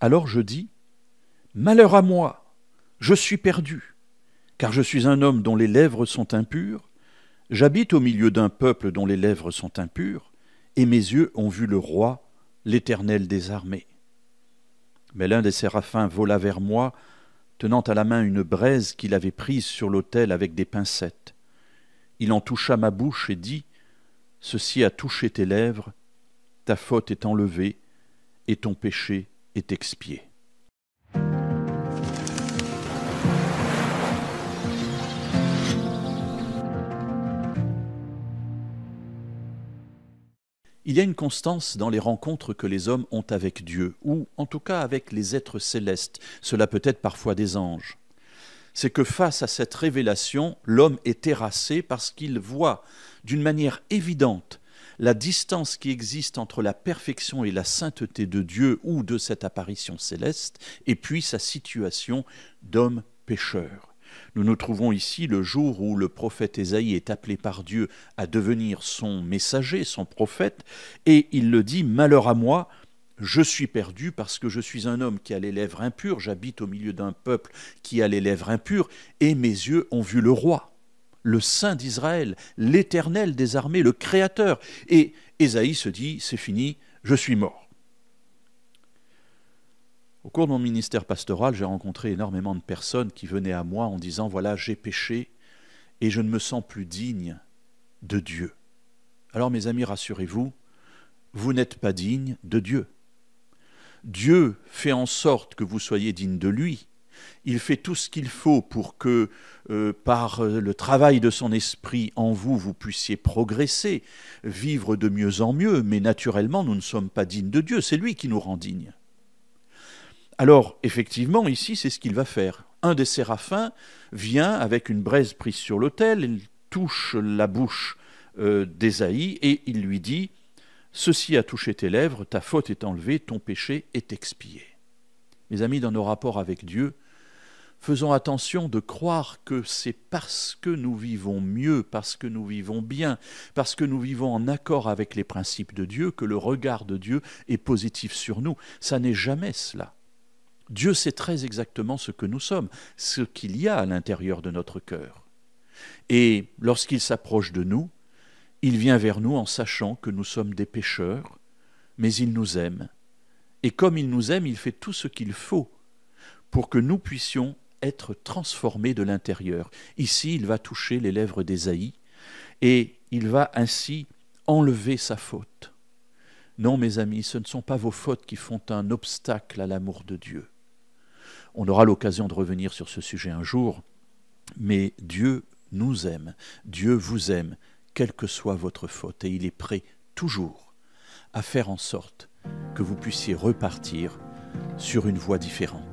Alors je dis, Malheur à moi, je suis perdu, car je suis un homme dont les lèvres sont impures, j'habite au milieu d'un peuple dont les lèvres sont impures, et mes yeux ont vu le roi, l'Éternel des armées. Mais l'un des séraphins vola vers moi, tenant à la main une braise qu'il avait prise sur l'autel avec des pincettes. Il en toucha ma bouche et dit Ceci a touché tes lèvres, ta faute est enlevée, et ton péché est expié. Il y a une constance dans les rencontres que les hommes ont avec Dieu, ou en tout cas avec les êtres célestes, cela peut être parfois des anges. C'est que face à cette révélation, l'homme est terrassé parce qu'il voit d'une manière évidente la distance qui existe entre la perfection et la sainteté de Dieu ou de cette apparition céleste, et puis sa situation d'homme pécheur. Nous nous trouvons ici le jour où le prophète Ésaïe est appelé par Dieu à devenir son messager, son prophète, et il le dit, Malheur à moi, je suis perdu parce que je suis un homme qui a les lèvres impures, j'habite au milieu d'un peuple qui a les lèvres impures, et mes yeux ont vu le roi, le Saint d'Israël, l'Éternel des armées, le Créateur. Et Ésaïe se dit, c'est fini, je suis mort. Au cours de mon ministère pastoral, j'ai rencontré énormément de personnes qui venaient à moi en disant Voilà, j'ai péché et je ne me sens plus digne de Dieu. Alors, mes amis, rassurez-vous, vous, n'êtes pas digne de Dieu. Dieu fait en sorte que vous soyez digne de lui. Il fait tout ce qu'il faut pour que, euh, par le travail de son esprit en vous, vous puissiez progresser, vivre de mieux en mieux, mais naturellement, nous ne sommes pas dignes de Dieu, c'est lui qui nous rend dignes. Alors, effectivement, ici, c'est ce qu'il va faire. Un des séraphins vient avec une braise prise sur l'autel, il touche la bouche euh, d'Ésaïe et il lui dit Ceci a touché tes lèvres, ta faute est enlevée, ton péché est expié. Mes amis, dans nos rapports avec Dieu, faisons attention de croire que c'est parce que nous vivons mieux, parce que nous vivons bien, parce que nous vivons en accord avec les principes de Dieu, que le regard de Dieu est positif sur nous. Ça n'est jamais cela. Dieu sait très exactement ce que nous sommes, ce qu'il y a à l'intérieur de notre cœur. Et lorsqu'il s'approche de nous, il vient vers nous en sachant que nous sommes des pécheurs, mais il nous aime. Et comme il nous aime, il fait tout ce qu'il faut pour que nous puissions être transformés de l'intérieur. Ici, il va toucher les lèvres d'Ésaïe et il va ainsi enlever sa faute. Non, mes amis, ce ne sont pas vos fautes qui font un obstacle à l'amour de Dieu. On aura l'occasion de revenir sur ce sujet un jour, mais Dieu nous aime, Dieu vous aime, quelle que soit votre faute, et il est prêt toujours à faire en sorte que vous puissiez repartir sur une voie différente.